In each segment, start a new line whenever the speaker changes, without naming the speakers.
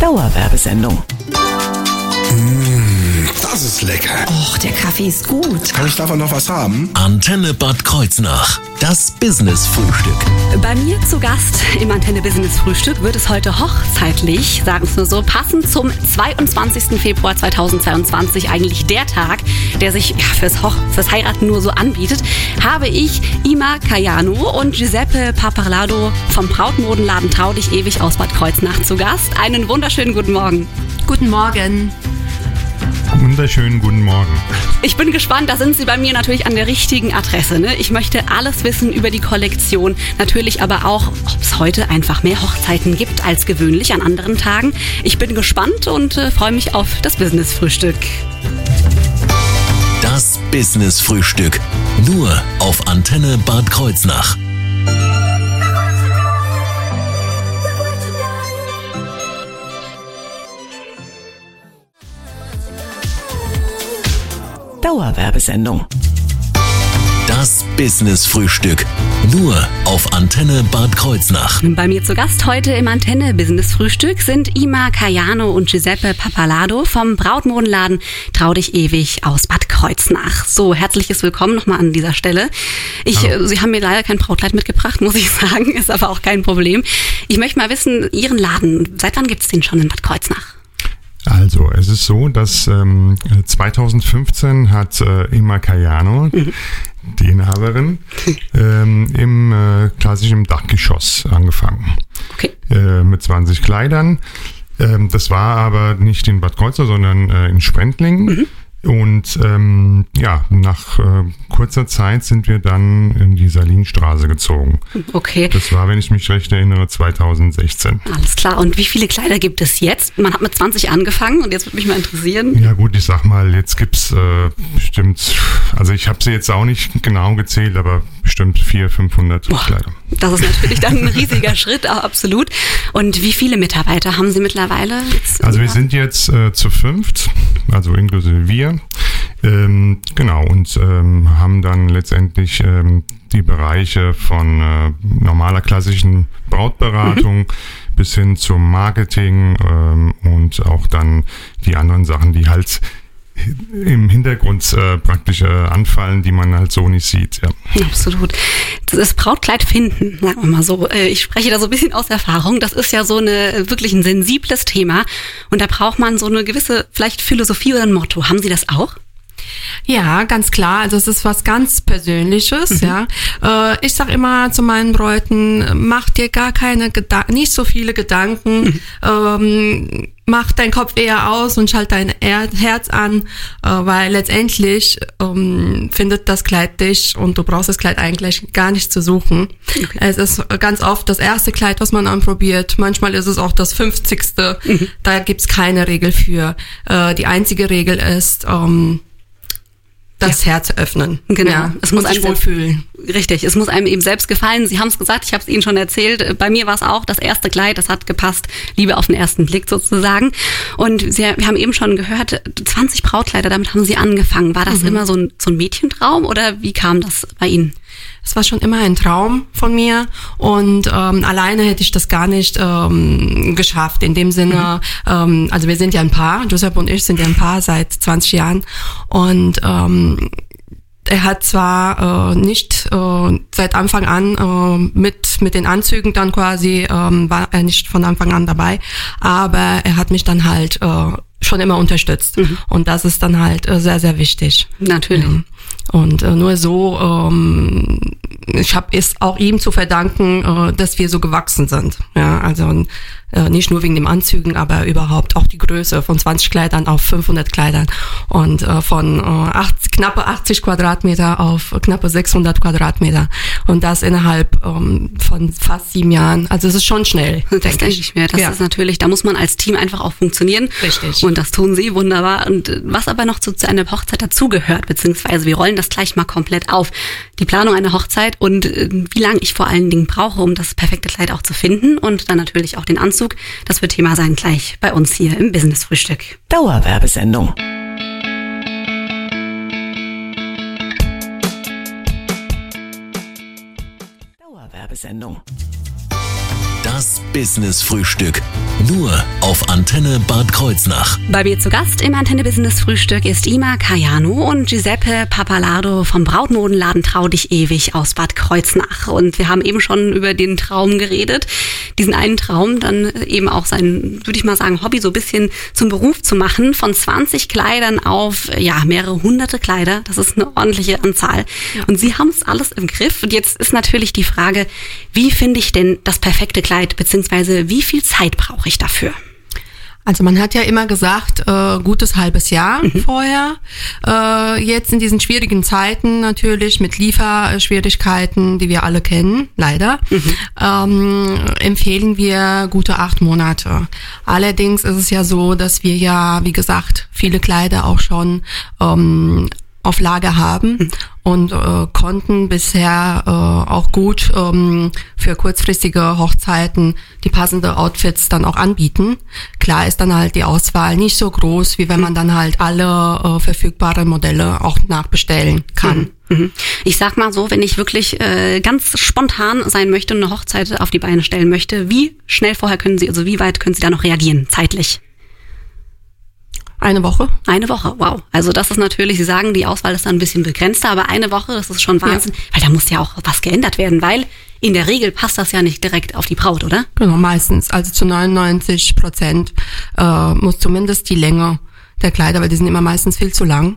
Dauerwerbesendung.
Das ist lecker.
Och, der Kaffee ist gut.
Kann ich davon noch was haben?
Antenne Bad Kreuznach. Das Business-Frühstück.
Bei mir zu Gast im Antenne Business Frühstück wird es heute hochzeitlich, sagen es nur so, passend zum 22. Februar 2022, eigentlich der Tag, der sich ja, fürs, Hoch fürs Heiraten nur so anbietet, habe ich Ima Cayano und Giuseppe Paparlado vom Brautmodenladen Trau dich ewig aus Bad Kreuznach zu Gast. Einen wunderschönen guten Morgen.
Guten Morgen.
Wunderschönen guten Morgen.
Ich bin gespannt, da sind Sie bei mir natürlich an der richtigen Adresse. Ne? Ich möchte alles wissen über die Kollektion, natürlich aber auch, ob es heute einfach mehr Hochzeiten gibt als gewöhnlich an anderen Tagen. Ich bin gespannt und äh, freue mich auf das Business-Frühstück.
Das Business-Frühstück. Nur auf Antenne Bad Kreuznach.
Dauerwerbesendung.
Das Business-Frühstück. Nur auf Antenne Bad Kreuznach.
Bei mir zu Gast heute im Antenne Business Frühstück sind Ima Cayano und Giuseppe Papalado vom Brautmodenladen Trau dich ewig aus Bad Kreuznach. So, herzliches Willkommen nochmal an dieser Stelle. Ich, äh, Sie haben mir leider kein Brautkleid mitgebracht, muss ich sagen, ist aber auch kein Problem. Ich möchte mal wissen, Ihren Laden, seit wann gibt's den schon in Bad Kreuznach?
Also, es ist so, dass ähm, 2015 hat äh, Ima Cayano, die Inhaberin, ähm, im äh, klassischen Dachgeschoss angefangen.
Okay.
Äh, mit 20 Kleidern. Ähm, das war aber nicht in Bad Kreuznach, sondern äh, in Sprendlingen. Und ähm, ja, nach äh, kurzer Zeit sind wir dann in die Salinstraße gezogen.
Okay.
Das war, wenn ich mich recht erinnere, 2016.
Alles klar. Und wie viele Kleider gibt es jetzt? Man hat mit 20 angefangen und jetzt würde mich mal interessieren.
Ja gut, ich sag mal, jetzt gibt's äh, bestimmt, also ich habe sie jetzt auch nicht genau gezählt, aber bestimmt 400, 500
Boah,
Kleider.
das ist natürlich dann ein riesiger Schritt, absolut. Und wie viele Mitarbeiter haben Sie mittlerweile?
Also wir sind jetzt äh, zu fünft, also inklusive wir. Ähm, genau, und ähm, haben dann letztendlich ähm, die Bereiche von äh, normaler klassischen Brautberatung bis hin zum Marketing ähm, und auch dann die anderen Sachen, die halt im Hintergrund äh, praktisch äh, anfallen, die man halt so nicht sieht. Ja.
Absolut. Das Brautkleid finden, sagen wir mal so. Äh, Ich spreche da so ein bisschen aus Erfahrung. Das ist ja so eine wirklich ein sensibles Thema und da braucht man so eine gewisse vielleicht Philosophie oder ein Motto. Haben Sie das auch?
Ja, ganz klar. Also es ist was ganz Persönliches, ja. Äh, ich sag immer zu meinen Bräuten, mach dir gar keine Gedanken, nicht so viele Gedanken. Ähm, mach deinen Kopf eher aus und schalt dein Er- Herz an, äh, weil letztendlich ähm, findet das Kleid dich und du brauchst das Kleid eigentlich gar nicht zu suchen. Es ist ganz oft das erste Kleid, was man anprobiert. Manchmal ist es auch das fünfzigste. Da gibt's keine Regel für. Äh, die einzige Regel ist, ähm, das Herz öffnen.
Genau.
Ja,
Es muss
sich wohlfühlen.
Richtig, es muss einem eben selbst gefallen. Sie haben es gesagt, ich habe es Ihnen schon erzählt. Bei mir war es auch das erste Kleid, das hat gepasst. Liebe auf den ersten Blick sozusagen. Und Sie, wir haben eben schon gehört, 20 Brautkleider, damit haben Sie angefangen. War das immer so ein, so ein Mädchentraum oder wie kam das bei Ihnen?
Es war schon immer ein Traum von mir und ähm, alleine hätte ich das gar nicht ähm, geschafft. In dem Sinne, ähm, also wir sind ja ein Paar, Josep und ich sind ja ein Paar seit 20 Jahren und ähm, er hat zwar äh, nicht äh, seit Anfang an äh, mit mit den Anzügen dann quasi ähm, war er nicht von Anfang an dabei, aber er hat mich dann halt äh, schon immer unterstützt und das ist dann halt äh, sehr sehr wichtig.
Natürlich.
Ja. Und äh, nur so, ähm, ich habe es auch ihm zu verdanken, äh, dass wir so gewachsen sind. Ja, also nicht nur wegen dem Anzügen, aber überhaupt auch die Größe von 20 Kleidern auf 500 Kleidern und äh, von äh, 80, knappe 80 Quadratmeter auf knappe 600 Quadratmeter und das innerhalb ähm, von fast sieben Jahren. Also es ist schon schnell.
Das denke ich mir. Das
ja.
ist natürlich, da muss man als Team einfach auch funktionieren.
Richtig.
Und das tun sie wunderbar. Und äh, was aber noch zu, zu einer Hochzeit dazugehört, beziehungsweise wir rollen das gleich mal komplett auf. Die Planung einer Hochzeit und äh, wie lange ich vor allen Dingen brauche, um das perfekte Kleid auch zu finden und dann natürlich auch den Anzug. Das wird Thema sein gleich bei uns hier im Business Frühstück.
Dauerwerbesendung. Dauerwerbesendung.
Das Business-Frühstück. Nur auf Antenne Bad Kreuznach.
Bei mir zu Gast im Antenne Business Frühstück ist Ima Kayano und Giuseppe Papalado vom Brautmodenladen Trau dich ewig aus Bad Kreuznach. Und wir haben eben schon über den Traum geredet. Diesen einen Traum, dann eben auch sein, würde ich mal sagen, Hobby so ein bisschen zum Beruf zu machen. Von 20 Kleidern auf, ja, mehrere hunderte Kleider. Das ist eine ordentliche Anzahl. Und Sie haben es alles im Griff. Und jetzt ist natürlich die Frage, wie finde ich denn das perfekte Kleid, beziehungsweise wie viel Zeit brauche ich dafür?
Also man hat ja immer gesagt, äh, gutes halbes Jahr vorher. Äh, jetzt in diesen schwierigen Zeiten natürlich mit Lieferschwierigkeiten, die wir alle kennen, leider, ähm, empfehlen wir gute acht Monate. Allerdings ist es ja so, dass wir ja, wie gesagt, viele Kleider auch schon ähm, auf Lager haben und äh, konnten bisher äh, auch gut ähm, für kurzfristige Hochzeiten die passende Outfits dann auch anbieten. Klar ist dann halt die Auswahl nicht so groß, wie wenn man dann halt alle äh, verfügbaren Modelle auch nachbestellen kann.
Mhm. Ich sag mal so, wenn ich wirklich äh, ganz spontan sein möchte und eine Hochzeit auf die Beine stellen möchte, wie schnell vorher können Sie, also wie weit können Sie da noch reagieren, zeitlich?
Eine Woche?
Eine Woche, wow. Also das ist natürlich, Sie sagen, die Auswahl ist dann ein bisschen begrenzter, aber eine Woche, das ist schon Wahnsinn, weil da muss ja auch was geändert werden, weil in der Regel passt das ja nicht direkt auf die Braut, oder?
Genau, meistens. Also zu 99 Prozent äh, muss zumindest die Länge der Kleider, weil die sind immer meistens viel zu lang,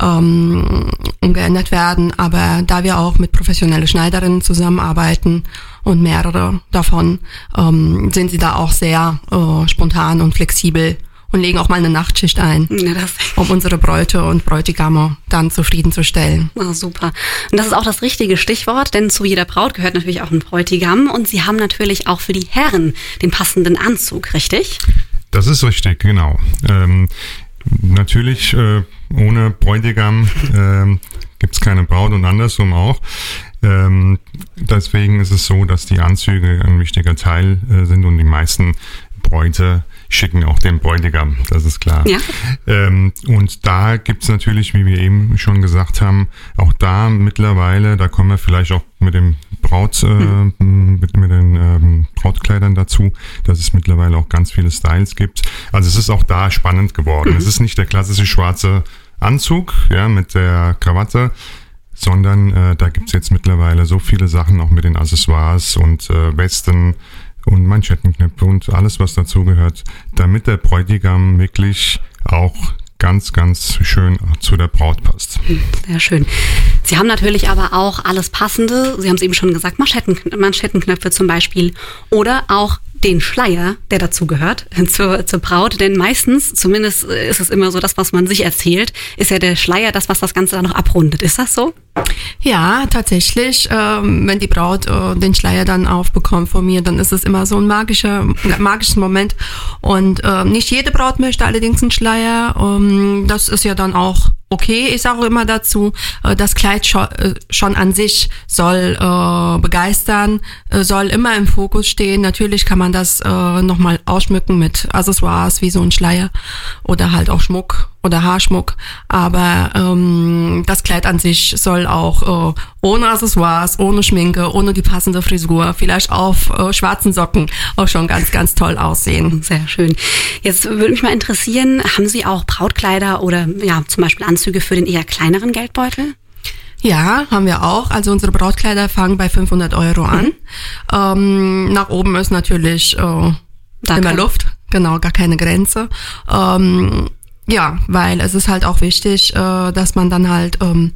ähm, umgeändert werden. Aber da wir auch mit professionellen Schneiderinnen zusammenarbeiten und mehrere davon, ähm, sind sie da auch sehr äh, spontan und flexibel und legen auch mal eine Nachtschicht ein,
Ja, das
um unsere Bräute und Bräutigame dann zufriedenzustellen.
Ah, super. Und das ist auch das richtige Stichwort, denn zu jeder Braut gehört natürlich auch ein Bräutigam und Sie haben natürlich auch für die Herren den passenden Anzug, richtig?
Das ist richtig, genau. Ähm, natürlich, äh, ohne Bräutigam ähm, gibt es keine Braut und andersrum auch. Ähm, deswegen ist es so, dass die Anzüge ein wichtiger Teil äh, sind und die meisten Bräute schicken auch den Bräutigam, das ist klar.
Ja.
Ähm, und da gibt's natürlich, wie wir eben schon gesagt haben, auch da mittlerweile, da kommen wir vielleicht auch mit dem Braut, äh, mit, mit den ähm, Brautkleidern dazu, dass es mittlerweile auch ganz viele Styles gibt. Also es ist auch da spannend geworden. Es ist nicht der klassische schwarze Anzug, ja, mit der Krawatte, sondern äh, da gibt's jetzt mittlerweile so viele Sachen auch mit den Accessoires und äh, Westen und Manschettenknöpfe und alles, was dazugehört, damit der Bräutigam wirklich auch ganz, ganz schön zu der Braut passt.
Sehr schön. Sie haben natürlich aber auch alles Passende. Sie haben es eben schon gesagt, Manschetten, Manschettenknöpfe zum Beispiel. Oder auch den Schleier, der dazugehört zur, zur Braut. Denn meistens, zumindest ist es immer so das, was man sich erzählt, ist ja der Schleier das, was das Ganze dann noch abrundet. Ist das so?
Ja, tatsächlich. Ähm, wenn die Braut äh, den Schleier dann aufbekommt von mir, dann ist es immer so ein magischer, magischer Moment. Und äh, nicht jede Braut möchte allerdings einen Schleier. Ähm, das ist ja dann auch okay. Ich sage auch immer dazu, äh, das Kleid schon, äh, schon an sich soll äh, begeistern, soll immer im Fokus stehen. Natürlich kann man das äh, nochmal ausschmücken mit Accessoires wie so ein Schleier oder halt auch Schmuck oder Haarschmuck. Aber ähm, das Kleid an sich soll auch äh, ohne Accessoires, ohne Schminke, ohne die passende Frisur, vielleicht auf äh, schwarzen Socken auch schon ganz, ganz toll aussehen.
Sehr schön. Jetzt würde mich mal interessieren, haben Sie auch Brautkleider oder ja zum Beispiel Anzüge für den eher kleineren Geldbeutel?
Ja, haben wir auch. Also unsere Brautkleider fangen bei 500 Euro an. Ähm, nach oben ist natürlich äh,
Da
immer Luft, genau, gar keine Grenze. Ähm, ja, weil es ist halt auch wichtig, äh, dass man dann halt ähm,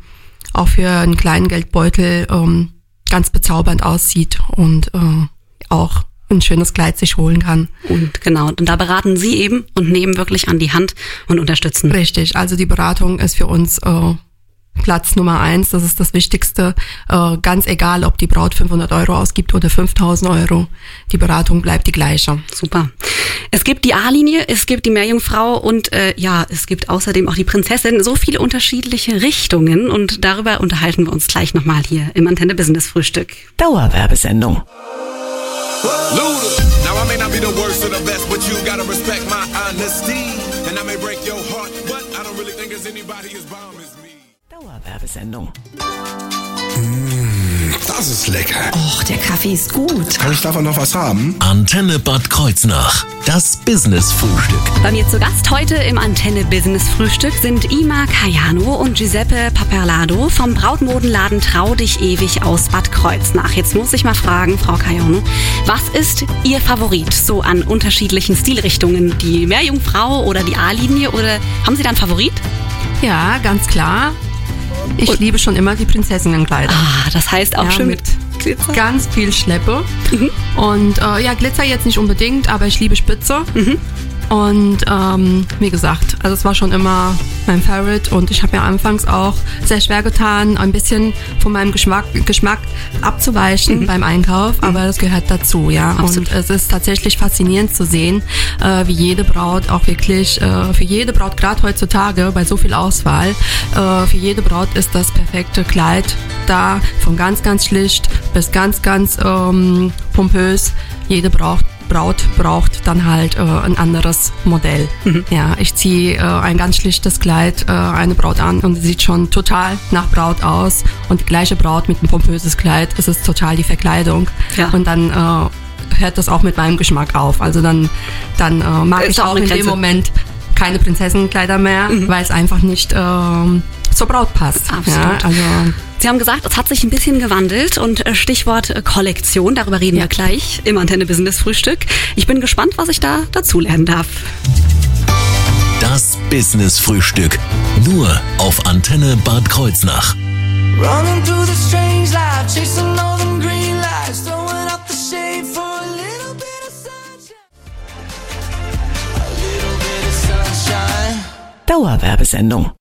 auch für einen kleinen Geldbeutel ähm, ganz bezaubernd aussieht und äh, auch ein schönes Kleid sich holen kann.
Und genau, und da beraten Sie eben und nehmen wirklich an die Hand und unterstützen.
Richtig, also die Beratung ist für uns äh, Platz Nummer eins, das ist das Wichtigste. Äh, ganz egal, ob die Braut 500 Euro ausgibt oder 5000 Euro, die Beratung bleibt die gleiche.
Super. Es gibt die A-Linie, es gibt die Meerjungfrau und äh, ja, es gibt außerdem auch die Prinzessin. So viele unterschiedliche Richtungen und darüber unterhalten wir uns gleich nochmal hier im Antenne Business Frühstück.
Dauerwerbesendung.
Luda. Now I may not be the worst or the best, but you gotta respect my
Dauerwerbesendung.
Das ist lecker.
Och, der Kaffee ist gut.
Kann ich davon noch was haben?
Antenne Bad Kreuznach. Das Business-Frühstück.
Bei mir zu Gast heute im Antenne Business Frühstück sind Ima Cayano und Giuseppe Paperlado vom Brautmodenladen Trau dich ewig aus Bad Kreuznach. Jetzt muss ich mal fragen, Frau Cayano, was ist Ihr Favorit so an unterschiedlichen Stilrichtungen? Die Meerjungfrau oder die A-Linie oder haben Sie da einen Favorit?
Ja, ganz klar. Ich liebe schon immer die Prinzessinnenkleider.
Ah, das heißt auch
Ja,
schön
mit
Glitzer.
Ganz viel Schleppe. Und äh, ja, Glitzer jetzt nicht unbedingt, aber ich liebe Spitze. Und ähm, wie gesagt, also es war schon immer mein Favorite und ich habe mir anfangs auch sehr schwer getan, ein bisschen von meinem Geschmack, Geschmack abzuweichen beim Einkauf, aber das gehört dazu, ja.
Absolut.
Und es ist tatsächlich faszinierend zu sehen, äh, wie jede Braut auch wirklich, äh, für jede Braut, gerade heutzutage bei so viel Auswahl, äh, für jede Braut ist das perfekte Kleid da, von ganz, ganz schlicht bis ganz, ganz ähm, pompös. Jede braucht Braut braucht dann halt äh, ein anderes Modell. Ja, ich ziehe äh, ein ganz schlichtes Kleid äh, eine Braut an und sie sieht schon total nach Braut aus und die gleiche Braut mit einem pompöses Kleid, es ist total die Verkleidung.
Ja.
Und dann äh, hört das auch mit meinem Geschmack auf. Also dann, dann äh, mag
Ist
ich
auch
in dem. Moment keine Prinzessinnenkleider mehr, weil es einfach nicht ähm, zur Braut passt. Ja,
Absolut.
also
Sie haben gesagt, es hat sich ein bisschen gewandelt und äh, Stichwort äh, Kollektion, darüber reden wir gleich im Antenne Business Frühstück. Ich bin gespannt, was ich da dazulernen darf.
Das Business-Frühstück. Nur auf Antenne Bad Kreuznach.
Running through the strange life, chasing all them green lights, throwing up the shade for a little bit of sunshine. A little bit of sunshine.
Dauerwerbesendung.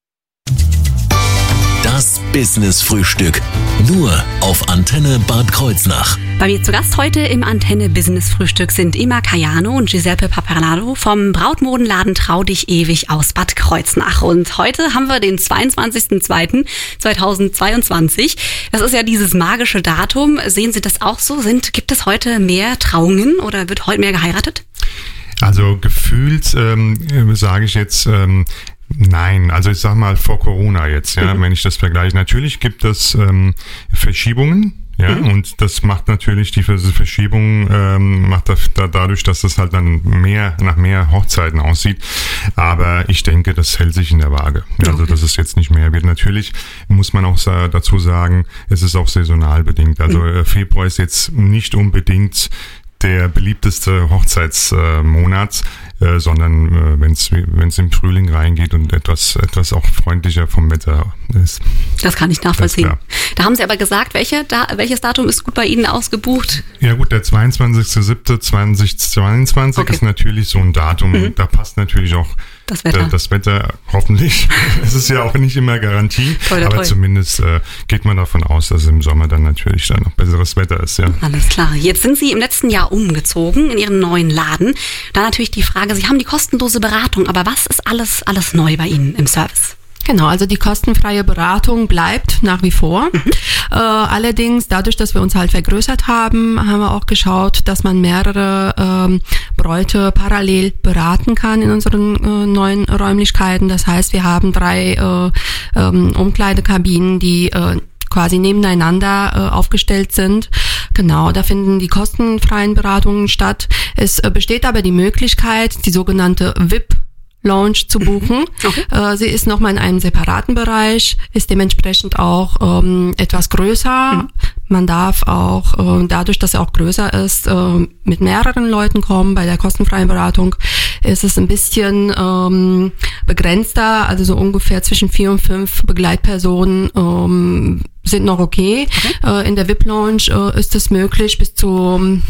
Das Business-Frühstück. Nur auf Antenne Bad Kreuznach.
Bei mir zu Gast heute im Antenne Business Frühstück sind Ima Cayano und Giuseppe Paparlado vom Brautmodenladen Trau dich ewig aus Bad Kreuznach. Und heute haben wir den 22.02.2022. Das ist ja dieses magische Datum. Sehen Sie das auch so? Sind, gibt es heute mehr Trauungen oder wird heute mehr geheiratet?
Also gefühlt ähm, äh, sage ich jetzt ähm, nein. Also ich sag mal vor Corona jetzt, ja, wenn ich das vergleiche. Natürlich gibt es ähm, Verschiebungen. Ja, und das macht natürlich die Vers- Verschiebung, ähm, macht da, da, dadurch, dass es halt dann mehr nach mehr Hochzeiten aussieht. Aber ich denke, das hält sich in der Waage. Also, dass es jetzt nicht mehr wird. Natürlich muss man auch sa dazu sagen, es ist auch saisonal bedingt. Also, äh, Februar ist jetzt nicht unbedingt der beliebteste Hochzeitsmonat, äh, sondern äh, wenn es im Frühling reingeht und etwas, etwas auch freundlicher vom Wetter ist.
Das kann ich nachvollziehen. Da haben Sie aber gesagt, welche, da, welches Datum ist gut bei Ihnen ausgebucht?
Ja gut, der 22.07.2022
Okay.
ist natürlich so ein Datum, da passt natürlich auch
Das Wetter.
das Wetter hoffentlich. es ist ja auch nicht immer Garantie,
Toi, toi,
aber
toi.
zumindest äh, geht man davon aus, dass im Sommer dann natürlich dann noch besseres Wetter ist, ja.
Alles klar. Jetzt sind Sie im letzten Jahr umgezogen in Ihren neuen Laden. Da natürlich die Frage, Sie haben die kostenlose Beratung, aber was ist alles, alles neu bei Ihnen im Service?
Genau, also die kostenfreie Beratung bleibt nach wie vor. Äh, allerdings, dadurch, dass wir uns halt vergrößert haben, haben wir auch geschaut, dass man mehrere ähm, Bräute parallel beraten kann in unseren äh, neuen Räumlichkeiten. Das heißt, wir haben drei äh, ähm, Umkleidekabinen, die äh, quasi nebeneinander äh, aufgestellt sind. Genau, da finden die kostenfreien Beratungen statt. Es äh, besteht aber die Möglichkeit, die sogenannte VIP Lounge zu buchen. Äh, sie ist nochmal in einem separaten Bereich, ist dementsprechend auch ähm, etwas größer. Man darf auch, äh, dadurch, dass er auch größer ist, äh, mit mehreren Leuten kommen. Bei der kostenfreien Beratung ist es ein bisschen ähm, begrenzter, also so ungefähr zwischen vier und fünf Begleitpersonen ähm, sind noch okay. Äh, in der VIP-Lounge äh, ist es möglich, bis zu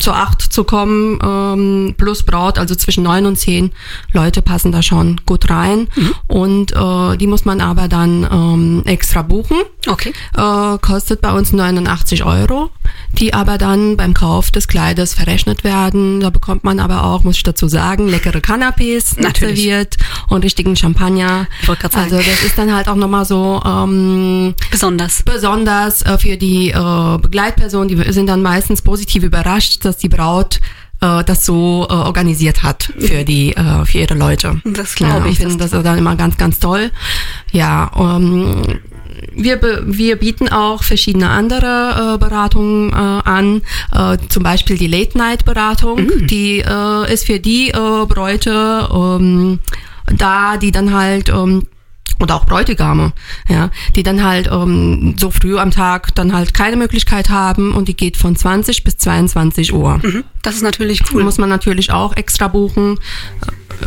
zu acht zu kommen, ähm, plus Braut, also zwischen neun und zehn Leute passen da schon gut rein. Und äh, die muss man aber dann ähm, extra buchen.
Okay.
Äh, kostet bei uns 89 Euro, die aber dann beim Kauf des Kleides verrechnet werden. Da bekommt man aber auch, muss ich dazu sagen, leckere Canapés serviert und richtigen Champagner. Also das ist dann halt auch nochmal so ähm,
Besonders.
besonders äh, für die äh, Begleitpersonen, die sind dann meistens positiv überrascht, dass die Braut äh, das so äh, organisiert hat für die äh, für ihre Leute.
Das glaube
ja,
ich,
Ich finde
das
das dann immer ganz ganz toll. Ja, ähm, wir, be- wir bieten auch verschiedene andere äh, Beratungen äh, an, äh, zum Beispiel die Late-Night-Beratung,
Mhm.
die äh, ist für die äh, Bräute ähm, da, die dann halt ähm, oder auch Bräutigame, ja, die dann halt ähm, so früh am Tag dann halt keine Möglichkeit haben und die geht von 20 bis 22 Uhr.
Das ist natürlich cool.
Muss man natürlich auch extra buchen.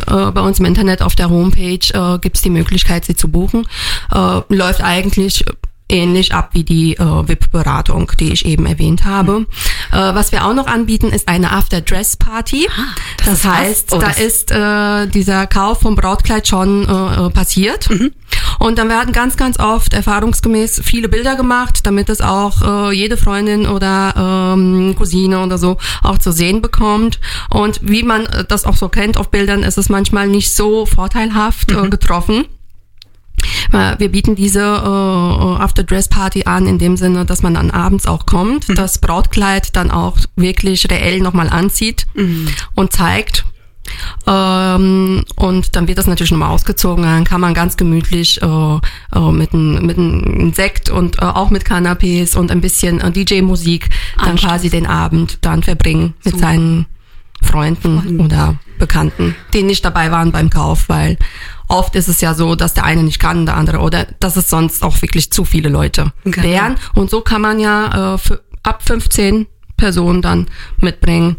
Äh, bei uns im Internet auf der Homepage äh, gibt es die Möglichkeit, sie zu buchen. Äh, läuft eigentlich ähnlich ab wie die äh, VIP-Beratung, die ich eben erwähnt habe. Äh, was wir auch noch anbieten, ist eine After-Dress-Party.
Ah, das
das heißt,
Oh,
da
das-
ist äh, dieser Kauf vom Brautkleid schon äh, äh, passiert.
Mhm.
Und dann werden ganz, ganz oft erfahrungsgemäß viele Bilder gemacht, damit es auch äh, jede Freundin oder ähm, Cousine oder so auch zu sehen bekommt. Und wie man äh, das auch so kennt auf Bildern, ist es manchmal nicht so vorteilhaft
Mhm.
äh, getroffen. Äh, Wir bieten diese äh, After-Dress-Party an, in dem Sinne, dass man dann abends auch kommt,
Mhm.
das Brautkleid dann auch wirklich reell nochmal anzieht
Mhm.
und zeigt. Ähm, und dann wird das natürlich nochmal ausgezogen. Dann kann man ganz gemütlich äh, äh, mit einem mit einem Sekt und äh, auch mit Canapés und ein bisschen äh, DJ-Musik dann quasi den Abend dann verbringen mit
Super.
seinen Freunden oder Bekannten, die nicht dabei waren beim Kauf, weil oft ist es ja so, dass der eine nicht kann, der andere oder dass es sonst auch wirklich zu viele Leute
Genau.
wären. Und so kann man ja äh, ab 15 Personen dann mitbringen.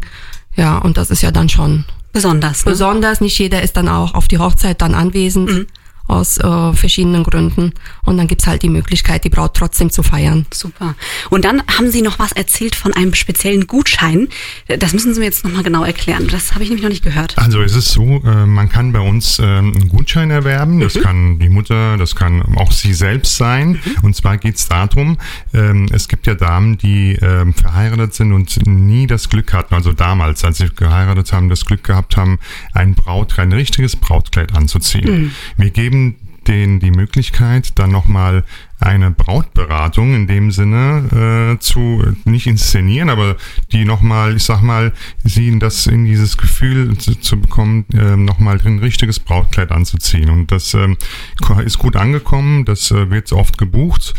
Ja, und das ist ja dann schon
Besonders. Ne?
besonders. Nicht jeder ist dann auch auf die Hochzeit dann anwesend.
Mhm.
Aus äh, verschiedenen Gründen. Und dann gibt's halt die Möglichkeit, die Braut trotzdem zu feiern.
Super. Und dann haben Sie noch was erzählt von einem speziellen Gutschein. Das müssen Sie mir jetzt nochmal genau erklären. Das habe ich nämlich noch nicht gehört.
Also es ist so, äh, man kann bei uns ähm, einen Gutschein erwerben. Das kann die Mutter, das kann auch sie selbst sein. Und zwar geht es darum, ähm, es gibt ja Damen, die ähm, verheiratet sind und nie das Glück hatten, also damals, als sie geheiratet haben, das Glück gehabt haben, ein Brautkleid, ein richtiges Brautkleid anzuziehen. Wir geben denen die Möglichkeit, dann nochmal eine Brautberatung in dem Sinne äh, zu nicht inszenieren, aber die nochmal, ich sag mal, sie in das in dieses Gefühl zu, zu bekommen, äh, nochmal ein richtiges Brautkleid anzuziehen. Und das ähm, ist gut angekommen, das äh, wird oft gebucht.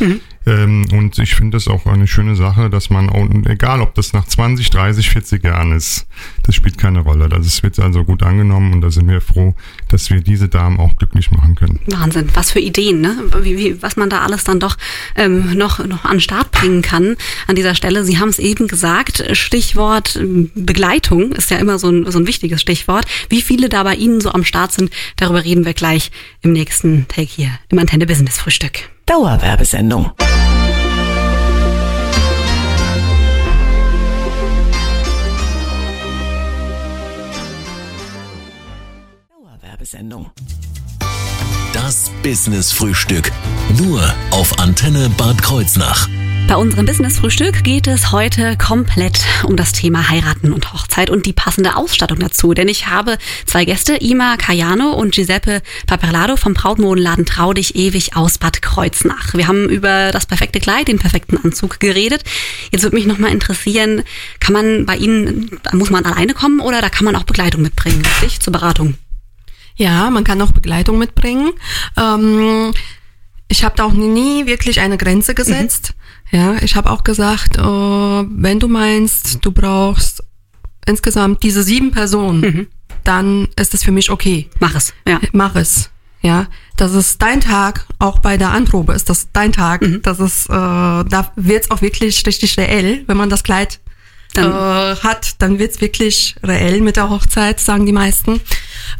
Ähm, und ich finde das auch eine schöne Sache, dass man, auch, egal ob das nach 20, 30, 40 Jahren ist, das spielt keine Rolle. Das wird also gut angenommen und da sind wir froh, dass wir diese Damen auch glücklich machen können.
Wahnsinn, was für Ideen, ne? Wie, wie, was man da alles dann doch ähm, noch, noch an den Start bringen kann an dieser Stelle. Sie haben es eben gesagt, Stichwort ähm, Begleitung ist ja immer so ein, so ein wichtiges Stichwort. Wie viele da bei Ihnen so am Start sind, darüber reden wir gleich im nächsten Take hier im Antenne Business Frühstück.
Dauerwerbesendung. Dauerwerbesendung.
Das Business Frühstück. Nur auf Antenne Bad Kreuznach.
Bei unserem Business-Frühstück geht es heute komplett um das Thema Heiraten und Hochzeit und die passende Ausstattung dazu. Denn ich habe zwei Gäste, Ima Cayano und Giuseppe Paperlado vom Brautmodenladen Trau dich ewig aus Bad Kreuznach. Wir haben über das perfekte Kleid, den perfekten Anzug geredet. Jetzt würde mich nochmal interessieren, kann man bei Ihnen, muss man alleine kommen oder da kann man auch Begleitung mitbringen, richtig, zur Beratung?
Ja, man kann auch Begleitung mitbringen. Ähm, ich habe da auch nie wirklich eine Grenze gesetzt. Ja, ich habe auch gesagt, äh, wenn du meinst, du brauchst insgesamt diese sieben Personen, dann ist es für mich okay.
Mach es, ja.
Mach es. Ja, das ist dein Tag. Auch bei der Anprobe ist das dein Tag. Das ist, äh, da wird's auch wirklich richtig reell, wenn man das Kleid
Dann-
äh, hat, dann wird's wirklich reell mit der Hochzeit, sagen die meisten.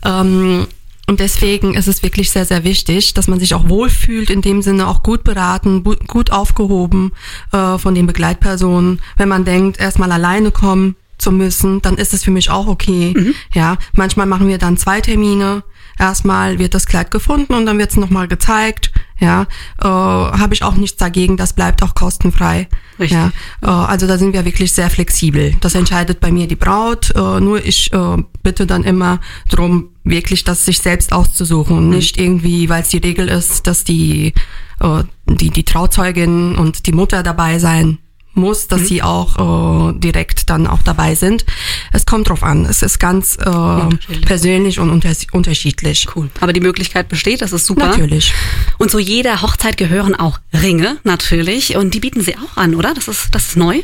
Ähm, und deswegen ist es wirklich sehr, sehr wichtig, dass man sich auch wohlfühlt, in dem Sinne auch gut beraten, gut aufgehoben äh, von den Begleitpersonen. Wenn man denkt, erstmal alleine kommen zu müssen, dann ist es für mich auch okay. Ja, manchmal machen wir dann zwei Termine. Erstmal wird das Kleid gefunden und dann wird es nochmal gezeigt. Ja, äh, habe ich auch nichts dagegen. Das bleibt auch kostenfrei.
Richtig.
Ja, äh, also da sind wir wirklich sehr flexibel. Das entscheidet bei mir die Braut. Äh, nur ich äh, bitte dann immer drum, wirklich das sich selbst auszusuchen. und Nicht irgendwie, weil es die Regel ist, dass die, äh, die, die Trauzeugin und die Mutter dabei sein muss, dass sie auch äh, direkt dann auch dabei sind. Es kommt drauf an. Es ist ganz äh, persönlich und unter unterschiedlich.
Cool. Aber die Möglichkeit besteht, das ist super.
Natürlich.
Und zu jeder Hochzeit gehören auch Ringe, natürlich. Und die bieten sie auch an, oder? Das ist, das ist neu.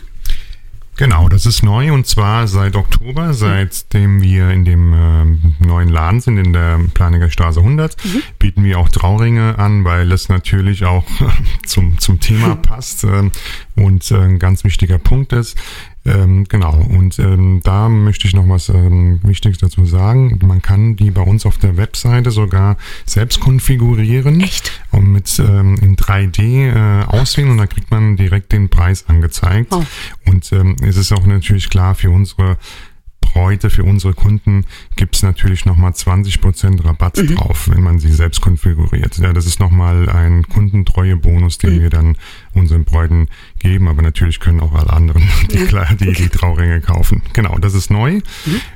Genau, das ist neu und zwar seit Oktober, seitdem wir in dem ähm, neuen Laden sind, in der Planiger Straße 100, bieten wir auch Trauringe an, weil es natürlich auch zum, zum Thema passt ähm, und äh, ein ganz wichtiger Punkt ist. Ähm, genau, und ähm, da möchte ich noch was ähm, Wichtiges dazu sagen. Man kann die bei uns auf der Webseite sogar selbst konfigurieren.
Echt?
Und mit ähm, in 3D äh, auswählen und dann kriegt man direkt den Preis angezeigt.
Oh.
Und ähm, es ist auch natürlich klar für unsere Bräute, für unsere Kunden gibt's natürlich nochmal 20% Rabatt drauf, wenn man sie selbst konfiguriert. Ja, das ist nochmal ein Kundentreuebonus, den wir dann unseren Bräuten geben, aber natürlich können auch alle anderen die, klar, die, die Trauringe kaufen. Genau, das ist neu.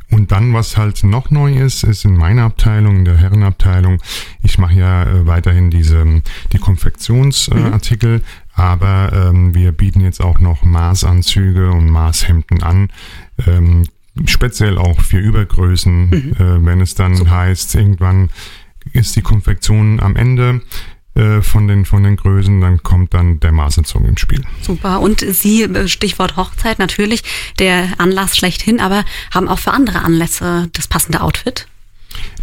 Und dann, was halt noch neu ist, ist in meiner Abteilung, in der Herrenabteilung, ich mache ja äh, weiterhin diese die Konfektionsartikel, äh, aber ähm, wir bieten jetzt auch noch Maßanzüge und Maßhemden an. Ähm, speziell auch für Übergrößen, äh, wenn es dann heißt, irgendwann ist die Konfektion am Ende äh, von den von den Größen, dann kommt dann der Maßanzug ins Spiel.
Super. Und Sie, äh, Stichwort Hochzeit, natürlich der Anlass schlechthin, aber haben auch für andere Anlässe das passende Outfit.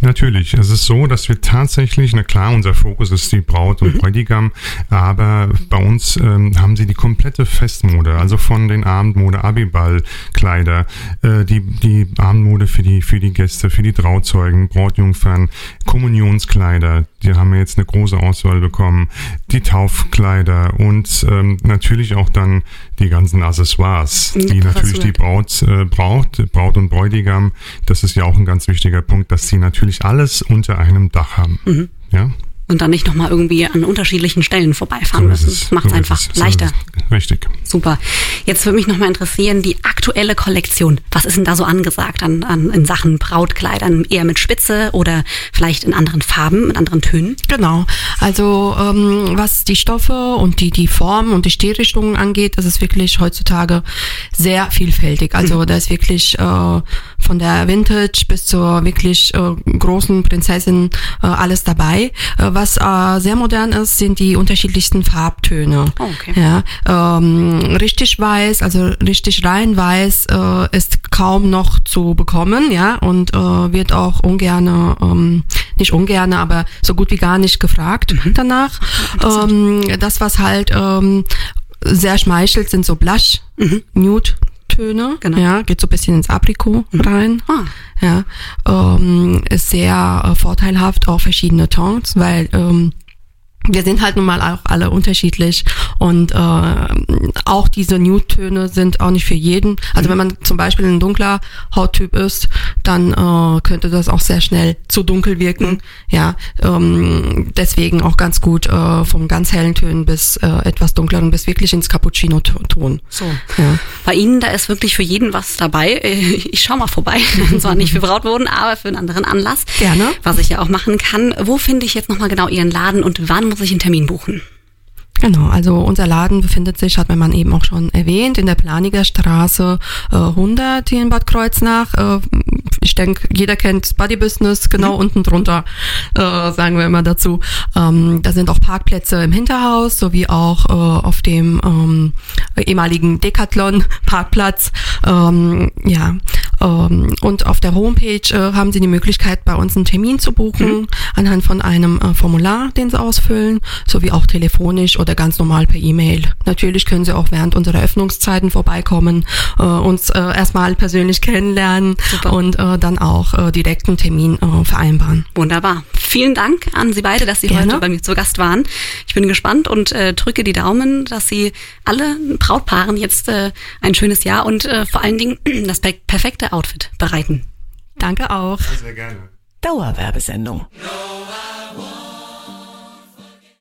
Natürlich, es ist so, dass wir tatsächlich, na klar, unser Fokus ist die Braut und Bräutigam, aber bei uns ähm, haben sie die komplette Festmode, also von den Abendmode, Abiball-Kleider, äh, die, die Abendmode für die, für die Gäste, für die Trauzeugen, Brautjungfern, Kommunionskleider, die haben wir jetzt eine große Auswahl bekommen, die Taufkleider und ähm, natürlich auch dann die ganzen Accessoires, die natürlich die Braut äh, braucht, Braut und Bräutigam. Das ist ja auch ein ganz wichtiger Punkt, dass sie natürlich alles unter einem Dach haben.
Mhm.
Ja,
Und dann nicht nochmal irgendwie an unterschiedlichen Stellen vorbeifahren
so ist
müssen. Das macht es
So ist
einfach.
So
leichter.
ist es. Richtig.
Super. Jetzt würde mich nochmal interessieren, die aktuelle Kollektion. Was ist denn da so angesagt an, an, in Sachen Brautkleidern? Eher mit Spitze oder vielleicht in anderen Farben, mit anderen Tönen?
Genau. Also ähm, was die Stoffe und die die Formen und die Stilrichtungen angeht, ist es wirklich heutzutage sehr vielfältig. Also da ist wirklich äh, von der Vintage bis zur wirklich äh, großen Prinzessin äh, alles dabei. Äh, was äh, sehr modern ist, sind die unterschiedlichsten Farbtöne.
Oh, okay.
Ja, ähm, richtig weiß, also richtig rein weiß äh, ist kaum noch zu bekommen, ja, und äh, wird auch ungerne, ähm, nicht ungerne, aber so gut wie gar nicht gefragt
Mhm.
danach. Ähm, das, was halt ähm, sehr schmeichelt, sind so Blush, Nude. Töne,
Mhm. Genau.
ja, geht so ein bisschen ins Aprikot rein.
Ah.
Ja, ähm, ist sehr äh, vorteilhaft, auch verschiedene Tons, weil ähm, wir sind halt nun mal auch alle unterschiedlich und äh, auch diese Nude-Töne sind auch nicht für jeden. Also wenn man zum Beispiel ein dunkler Hauttyp ist, dann äh, könnte das auch sehr schnell zu dunkel wirken. Ja, ähm, deswegen auch ganz gut äh, vom ganz hellen Tönen bis äh, etwas dunkleren bis wirklich ins Cappuccino-Ton.
So.
Ja.
Bei Ihnen, da ist wirklich für jeden was dabei. Äh, Ich schau mal vorbei. Zwar nicht für Brautmoden, aber für einen anderen Anlass.
Gerne.
Was ich ja auch machen kann. Wo finde ich jetzt nochmal genau Ihren Laden und wann muss ich einen Termin buchen?
Genau, also unser Laden befindet sich, hat man eben auch schon erwähnt, in der Planiger Straße äh, 100 hier in Bad Kreuznach. Äh, ich denke, jeder kennt Body Business, genau unten drunter, äh, sagen wir immer dazu. Ähm, da sind auch Parkplätze im Hinterhaus, sowie auch äh, auf dem ähm, ehemaligen Decathlon-Parkplatz. Ähm, ja, und auf der Homepage äh, haben Sie die Möglichkeit, bei uns einen Termin zu buchen, anhand von einem äh, Formular, den Sie ausfüllen, sowie auch telefonisch oder ganz normal per E-Mail. Natürlich können Sie auch während unserer Öffnungszeiten vorbeikommen, äh, uns erstmal persönlich kennenlernen
Super.
und dann auch direkt einen Termin vereinbaren.
Wunderbar. Vielen Dank an Sie beide, dass Sie
Gerne.
heute bei mir zu Gast waren. Ich bin gespannt und äh, drücke die Daumen, dass Sie alle Brautpaaren jetzt äh, ein schönes Jahr und äh, vor allen Dingen das per perfekte Outfit bereiten.
Danke auch.
Sehr gerne.
Dauerwerbesendung.
No, I won't.